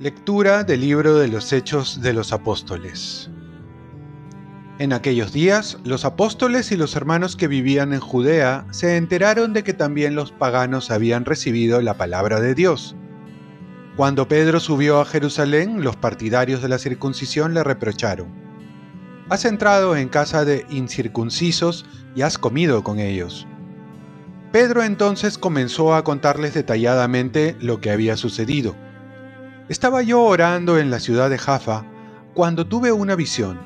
Lectura del libro de los Hechos de los Apóstoles. En aquellos días, los apóstoles y los hermanos que vivían en Judea se enteraron de que también los paganos habían recibido la palabra de Dios. Cuando Pedro subió a Jerusalén, los partidarios de la circuncisión le reprocharon. Has entrado en casa de incircuncisos y has comido con ellos. Pedro entonces comenzó a contarles detalladamente lo que había sucedido. Estaba yo orando en la ciudad de Jaffa cuando tuve una visión,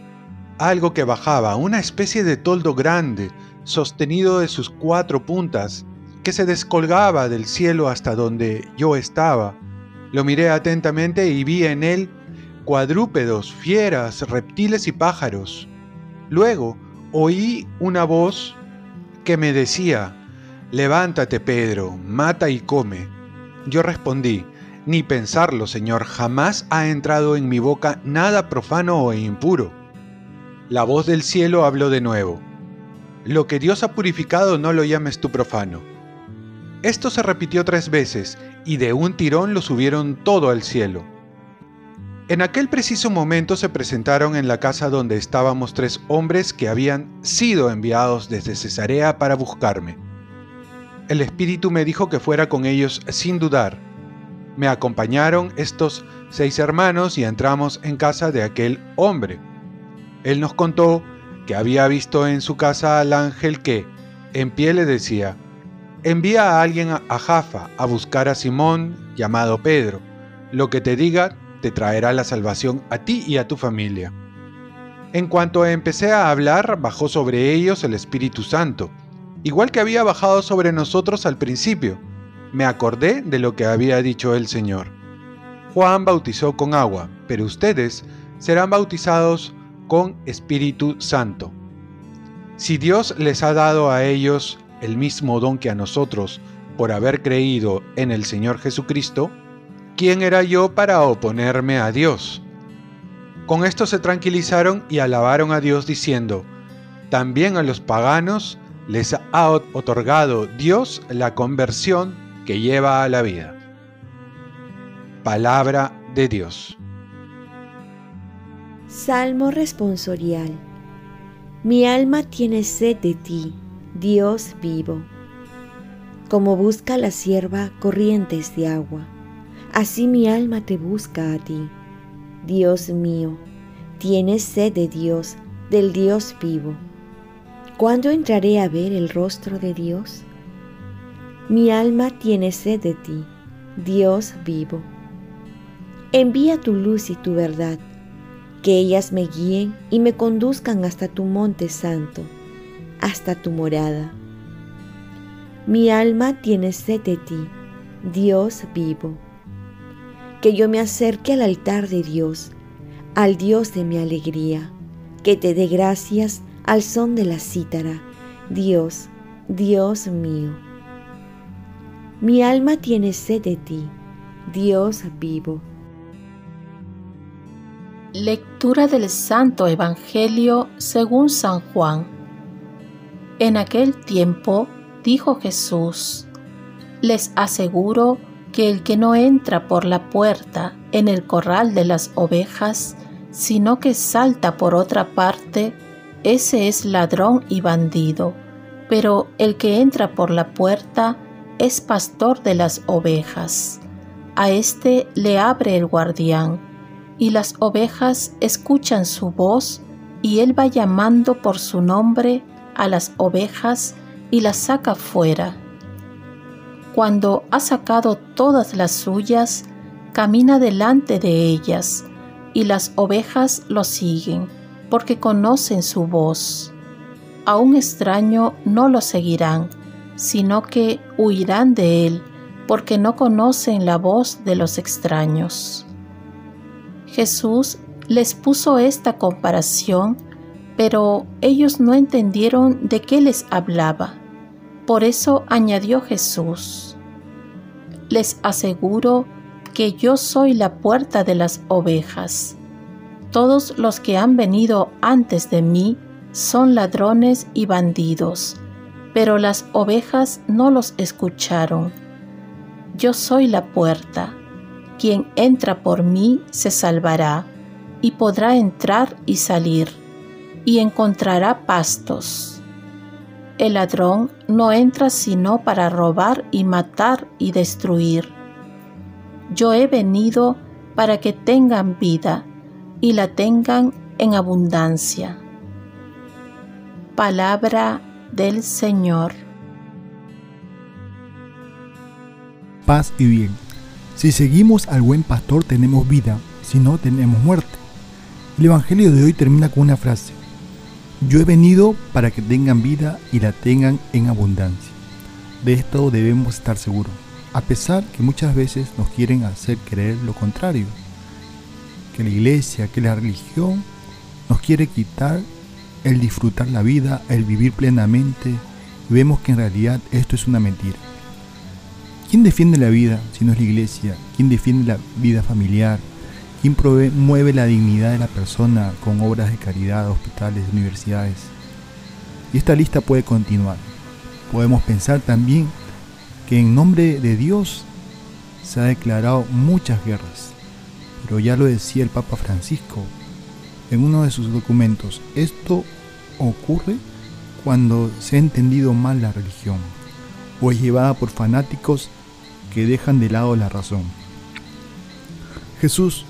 algo que bajaba, una especie de toldo grande, sostenido de sus cuatro puntas, que se descolgaba del cielo hasta donde yo estaba. Lo miré atentamente y vi en él cuadrúpedos, fieras, reptiles y pájaros. Luego oí una voz que me decía, Levántate, Pedro, mata y come. Yo respondí, ni pensarlo, Señor, jamás ha entrado en mi boca nada profano o impuro. La voz del cielo habló de nuevo. Lo que Dios ha purificado no lo llames tú profano. Esto se repitió tres veces, y de un tirón lo subieron todo al cielo. En aquel preciso momento se presentaron en la casa donde estábamos tres hombres que habían sido enviados desde Cesarea para buscarme. El Espíritu me dijo que fuera con ellos sin dudar, me acompañaron estos seis hermanos y entramos en casa de aquel hombre. Él nos contó que había visto en su casa al ángel que, en pie le decía, envía a alguien a Jafa a buscar a Simón, llamado Pedro. Lo que te diga te traerá la salvación a ti y a tu familia. En cuanto empecé a hablar, bajó sobre ellos el Espíritu Santo, igual que había bajado sobre nosotros al principio me acordé de lo que había dicho el Señor. Juan bautizó con agua, pero ustedes serán bautizados con Espíritu Santo. Si Dios les ha dado a ellos el mismo don que a nosotros por haber creído en el Señor Jesucristo, ¿quién era yo para oponerme a Dios? Con esto se tranquilizaron y alabaron a Dios diciendo, también a los paganos les ha otorgado Dios la conversión que lleva a la vida. Palabra de Dios. Salmo responsorial. Mi alma tiene sed de ti, Dios vivo. Como busca la sierva corrientes de agua, así mi alma te busca a ti. Dios mío, tienes sed de Dios, del Dios vivo. ¿Cuándo entraré a ver el rostro de Dios? Mi alma tiene sed de ti, Dios vivo. Envía tu luz y tu verdad, que ellas me guíen y me conduzcan hasta tu monte santo, hasta tu morada. Mi alma tiene sed de ti, Dios vivo. Que yo me acerque al altar de Dios, al Dios de mi alegría, que te dé gracias al son de la cítara, Dios, Dios mío. Mi alma tiene sed de ti, Dios vivo. Lectura del Santo Evangelio según San Juan. En aquel tiempo dijo Jesús, les aseguro que el que no entra por la puerta en el corral de las ovejas, sino que salta por otra parte, ese es ladrón y bandido. Pero el que entra por la puerta, es pastor de las ovejas. A éste le abre el guardián, y las ovejas escuchan su voz, y él va llamando por su nombre a las ovejas y las saca fuera. Cuando ha sacado todas las suyas, camina delante de ellas, y las ovejas lo siguen, porque conocen su voz. A un extraño no lo seguirán, sino que huirán de él, porque no conocen la voz de los extraños. Jesús les puso esta comparación, pero ellos no entendieron de qué les hablaba. Por eso añadió Jesús, les aseguro que yo soy la puerta de las ovejas. Todos los que han venido antes de mí son ladrones y bandidos, pero las ovejas no los escucharon. Yo soy la puerta. Quien entra por mí se salvará y podrá entrar y salir y encontrará pastos. El ladrón no entra sino para robar y matar y destruir. Yo he venido para que tengan vida y la tengan en abundancia. Palabra del Señor. Paz y bien. Si seguimos al buen pastor tenemos vida, si no tenemos muerte. El Evangelio de hoy termina con una frase. Yo he venido para que tengan vida y la tengan en abundancia. De esto debemos estar seguros, a pesar que muchas veces nos quieren hacer creer lo contrario, que la iglesia, que la religión nos quiere quitar el disfrutar la vida, el vivir plenamente, vemos que en realidad esto es una mentira. ¿Quién defiende la vida si no es la iglesia? ¿Quién defiende la vida familiar? ¿Quién mueve la dignidad de la persona con obras de caridad, hospitales, universidades? Y esta lista puede continuar. Podemos pensar también que en nombre de Dios se ha declarado muchas guerras. Pero ya lo decía el Papa Francisco en uno de sus documentos. Esto ocurre cuando se ha entendido mal la religión o es llevada por fanáticos que dejan de lado la razón. Jesús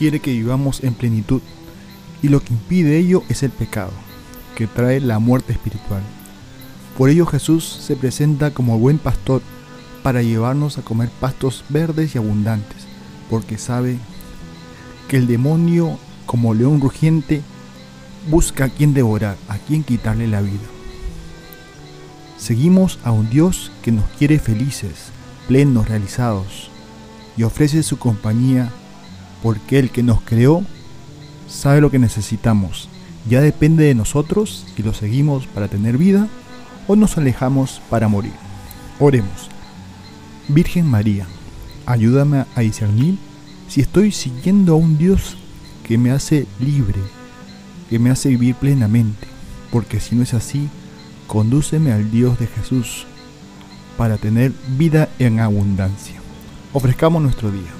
quiere que vivamos en plenitud y lo que impide ello es el pecado, que trae la muerte espiritual. Por ello Jesús se presenta como buen pastor para llevarnos a comer pastos verdes y abundantes, porque sabe que el demonio, como león rugiente, busca a quien devorar, a quien quitarle la vida. Seguimos a un Dios que nos quiere felices, plenos, realizados, y ofrece su compañía porque el que nos creó sabe lo que necesitamos. Ya depende de nosotros si lo seguimos para tener vida o nos alejamos para morir. Oremos. Virgen María, ayúdame a discernir si estoy siguiendo a un Dios que me hace libre, que me hace vivir plenamente, porque si no es así, condúceme al Dios de Jesús para tener vida en abundancia. Ofrezcamos nuestro día.